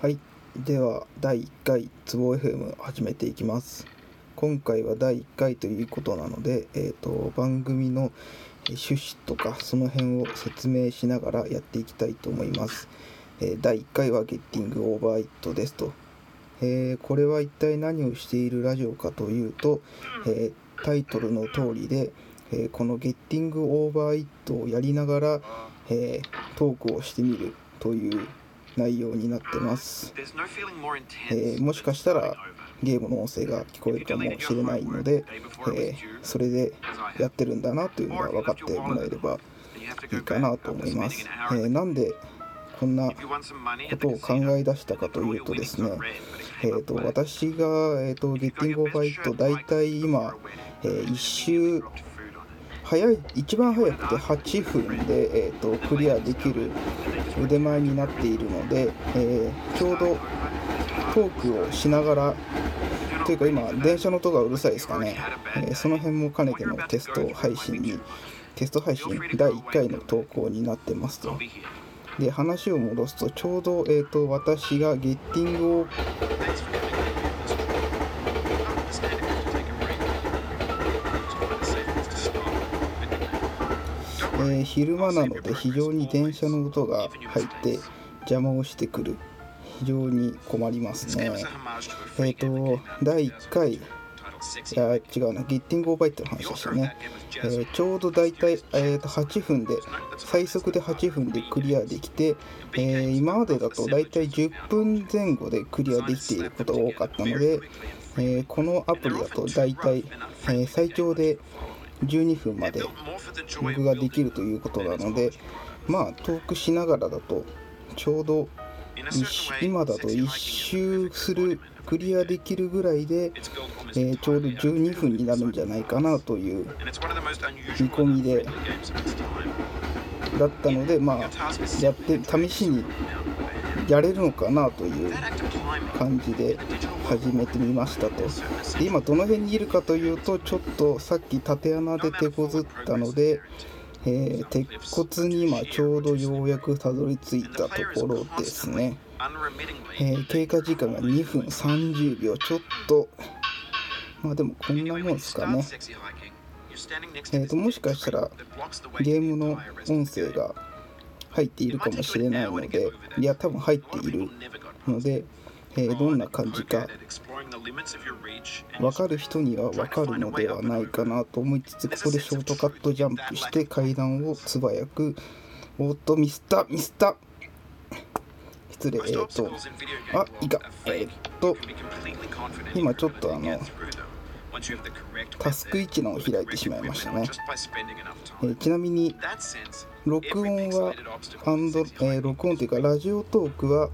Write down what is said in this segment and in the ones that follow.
はい。では第1回つぼ FM 始めていきます。今回は第1回ということなので、えーと、番組の趣旨とかその辺を説明しながらやっていきたいと思います、えー、第1回はゲッティングオーバーイットですと、えー、これは一体何をしているラジオかというと、えー、タイトルの通りで、えこのゲッティングオーバーイットをやりながら、えトークをしてみるという内容になってます、えー、もしかしたらゲームの音声が聞こえるかもしれないので、えー、それでやってるんだなというのが分かってもらえればいいかなと思います、えー、なんでこんなことを考え出したかというとですね、えーと、私が、えーと、ゲッティングオーバーイット大体今、えー、1周早い一番早くて8分で、えーと、クリアできる腕前になっているので、えー、ちょうどトークをしながらというか今電車の音がうるさいですかね、えー、その辺も兼ねてのテスト配信にテスト配信第1回の投稿になってますと。で話を戻すとちょうど、えーと私がゲッティングをえー、昼間なので非常に電車の音が入って邪魔をしてくる。非常に困りますね。えっ、ー、と第1回いや違うな。ゲッティングオーバーイットの話でしたね、えー、ちょうど大体、えー、と8分で最速で8分でクリアできて、えー、今までだと大体10分前後でクリアできていることが多かったので、えこのアプリだと大体、え最長で12分まで録画できるということなのでまあトークしながらだとちょうど今だと1周するクリアできるぐらいで、えー、ちょうど12分になるんじゃないかなという見込みでだったのでまあやって試しにやれるのかなという感じで始めてみましたと。で今どの辺にいるかというとちょっとさっき縦穴で手こずったので、えー、鉄骨に今ちょうどようやくたどり着いたところですね、えー、経過時間が2分30秒ちょっと。まあでもこんなもんですかね。えーともしかしたらゲームの音声が入っているかもしれないのでいや多分入っているので、えー、どんな感じか。分かる人には分かるのではないかなと思いつつここでショートカットジャンプして階段を素早く。おっとミスったミスった。失礼。えっ、ー、と。あいいか。えっ、ー、と今ちょっとあのタスク1のを開いてしまいましたね、えー、ちなみに録音はアンド、え、録音というかラジオトークは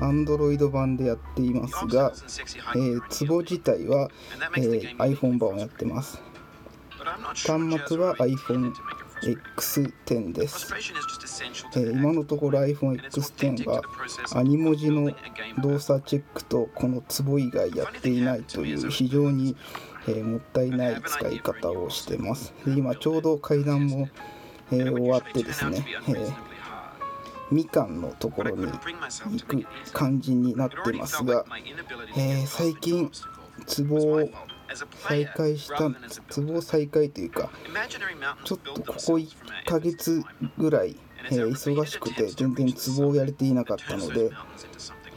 Android 版でやっていますが、えー、ツボ自体は、えー、iPhone 版をやってます。端末は iPhone X10 です、えー、今のところ iPhone X10 はアニ文字の動作チェックとこのツボ以外やっていないという非常に、えー、もったいない使い方をしてます。で今ちょうど階段も、えー、終わってですね、えー、みかんのところに行く感じになってますが、えー、最近ツボを再開したツボ再開というかちょっとここ1ヶ月ぐらい、えー、忙しくて全然ツボをやれていなかったので、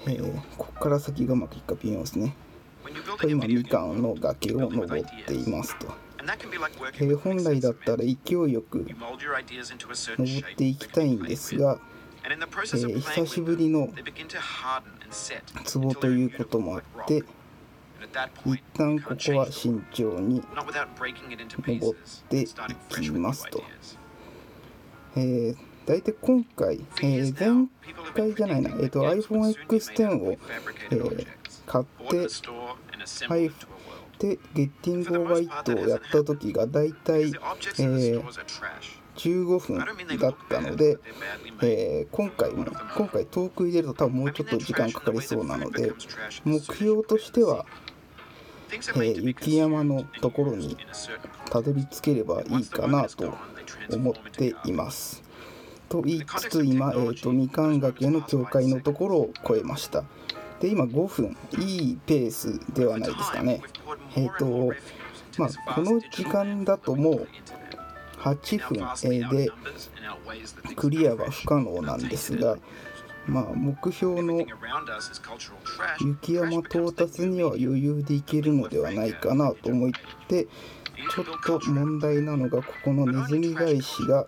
えー、ここから先がうまくいくか微妙ですね。今みかんの崖を登っていますと、えー、本来だったら勢いよく登っていきたいんですがえー、久しぶりのツボということもあって一旦ここは慎重に登っていきますと。えー、大体今回、えー、前回じゃないな、えーと、iPhone X10 を、えー、買って、はい、で、ゲッティングオーバーイットをやった時が大体、えー、15分だったので、えー、今回も今回トーク入れると多分もうちょっと時間かかりそうなので目標としては、えー、雪山のところにたどり着ければいいかなと思っています。と言いつつ今、えーと、みかん崖の境界のところを越えましたで今5分いいペースではないですかねえっ、ー、とまあこの時間だともう8分でクリアは不可能なんですがまあ目標の雪山到達には余裕でいけるのではないかなと思ってちょっと問題なのがここのネズミ返しが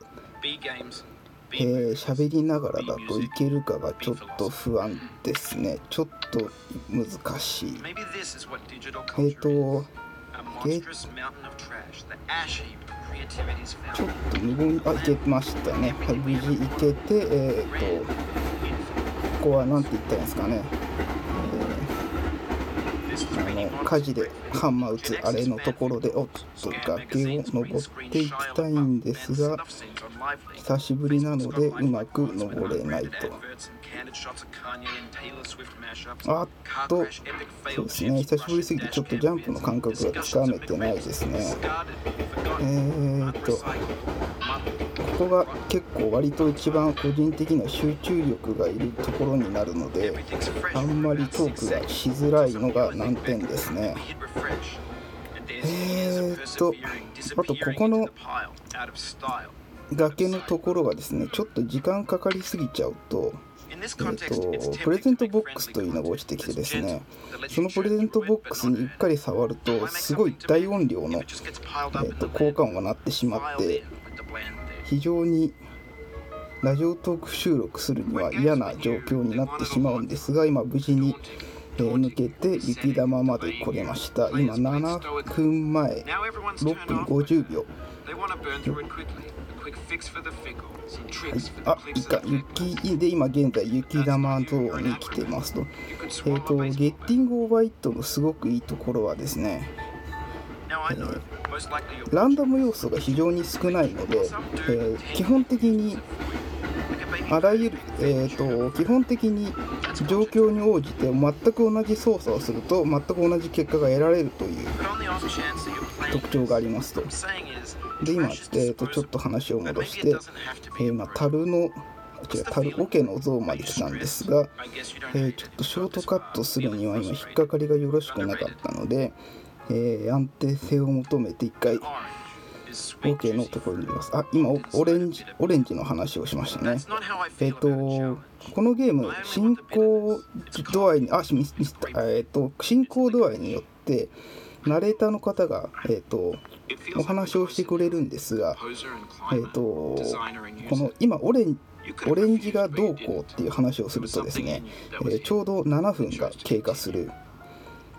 えー、喋りながらだといけるかがちょっと不安ですね。ちょっと難しい。えっ、ー、とゲちょっと無言あいけましたねはい無事いけてえっ、ー、とここは何て言ったんですかね。あの火事でハンマー打つあれのところでおっと崖を登っていきたいんですが久しぶりなのでうまく登れないと。あっとそうですね。久しぶりすぎてちょっとジャンプの感覚がつかめてないですね。えー、っとここが結構割と一番個人的な集中力がいるところになるのであんまりトークがしづらいのが難点ですね。えー、っとあとここの崖のところがですねちょっと時間かかりすぎちゃうとえーと、プレゼントボックスというのが落ちてきてですねそのプレゼントボックスにうっかり触るとすごい大音量の、えーと効果音が鳴ってしまって非常にラジオトーク収録するには嫌な状況になってしまうんですが今無事に、抜けて雪玉まで来れました。今7分前6分50秒。はい、あ、いか、雪で今現在雪玉ゾーンに来てますと。え、ー、と、ゲッティングオーバーイットのすごくいいところはですね、ランダム要素が非常に少ないので、えー、基本的にあらゆる、えーと、基本的に状況に応じて全く同じ操作をすると全く同じ結果が得られるという特徴がありますと。で今、えーと、ちょっと話を戻して、えー、ま、樽の違う樽桶の像まで来たんですが、えー、ちょっとショートカットするには今引っかかりがよろしくなかったので、えー、安定性を求めて一回 OK のところにいます。あ、今オレンジ、オレンジの話をしましたね。えっ、ー、と、このゲーム、進行度合いに、あ、ミスミスえっ、ー、と、進行度合いによって、ナレーターの方が、えっ、ー、と、お話をしてくれるんですが、えっ、と、この今オレンオレンジがどうこうっていう話をするとですね、え、ちょうど7分が経過する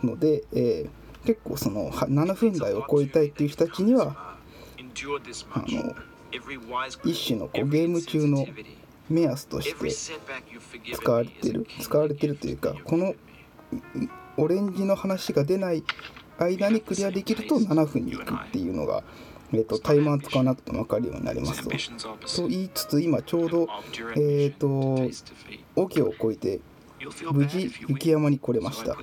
ので、えー、結構その7分台を超えたいっていう人たちにはあの一種のこうゲーム中の目安として使われてる使われてるというかこのオレンジの話が出ない間にクリアできると7分に行くっていうのが、えーと、タイマー使わなくても分かるようになりますと。と言いつつ今ちょうどえっ、ー、と桶を越えて無事雪山に来れました。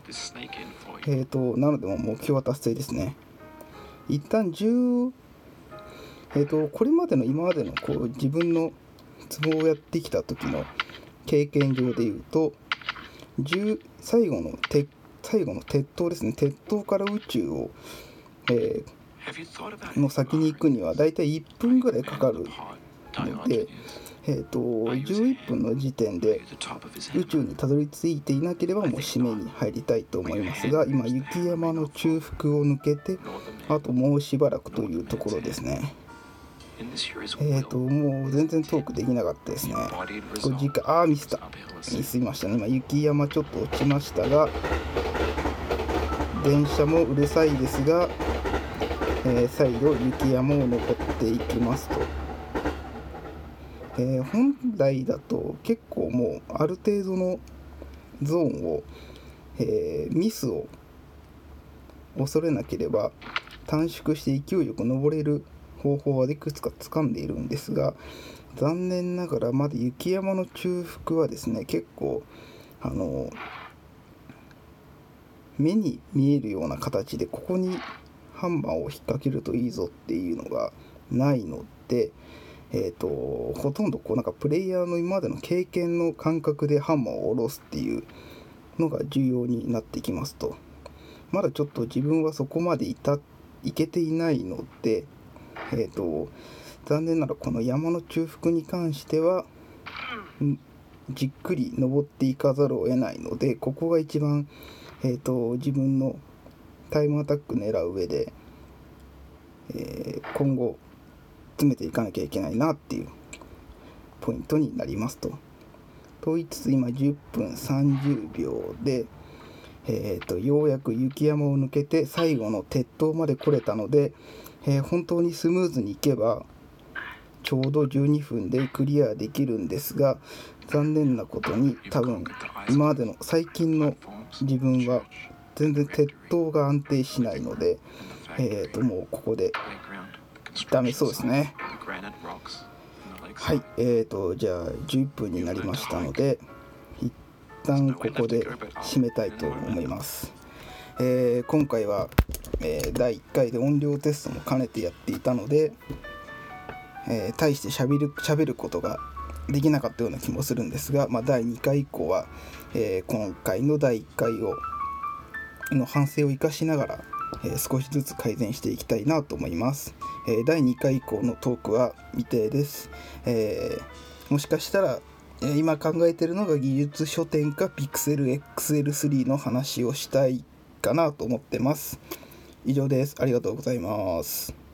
えーと、なのでも目標は達成ですね。一旦10、えーと、これまでの今までのこう自分のツボをやってきた時の経験上でいうと10最後の鉄最後の鉄塔ですね鉄塔から宇宙を、えー、の先に行くにはだいたい1分ぐらいかかるので、えーと、11分の時点で宇宙にたどり着いていなければもう締めに入りたいと思いますが今雪山の中腹を抜けてあともうしばらくというところですね。えっ、ー、ともう全然トークできなかったですね。5時間ああミスったミスりましたね今雪山ちょっと落ちましたが電車もうるさいですが、えー、再度雪山を登っていきますとえー、本来だと結構もうある程度のゾーンを、えー、ミスを恐れなければ短縮して勢いよく登れる方法はいくつか掴んでいるんですが残念ながらまだ雪山の中腹はですね結構あの目に見えるような形でここにハンマーを引っ掛けるといいぞっていうのがないのでえーと、ほとんどこうなんかプレイヤーの今までの経験の感覚でハンマーを下ろすっていうのが重要になってきますと。まだちょっと自分はそこまでいたいけていないので、えーと、残念ならこの山の中腹に関してはじっくり登っていかざるを得ないのでここが一番、えーと、自分のタイムアタック狙う上で、えー、今後詰めていかなきゃいけないなっていうポイントになりますと。と言いつつ今10分30秒で、えーと、ようやく雪山を抜けて最後の鉄塔まで来れたので、えー、本当にスムーズにいけばちょうど12分でクリアできるんですが残念なことに多分今までの最近の自分は全然鉄塔が安定しないので、えー、ともうここでダメそうですね。はいえーとじゃあ11分になりましたので一旦ここで締めたいと思います、えー、今回は、えー、第1回で音量テストも兼ねてやっていたので、えー、大してしゃべる喋ることができなかったような気もするんですが、まあ、第2回以降は、えー、今回の第1回をの反省を生かしながらえ、少しずつ改善していきたいなと思います、え、第2回以降のトークは未定です、え、もしかしたら今考えてるのが技術書店か PixelXL3 の話をしたいかなと思ってます。以上です。ありがとうございます。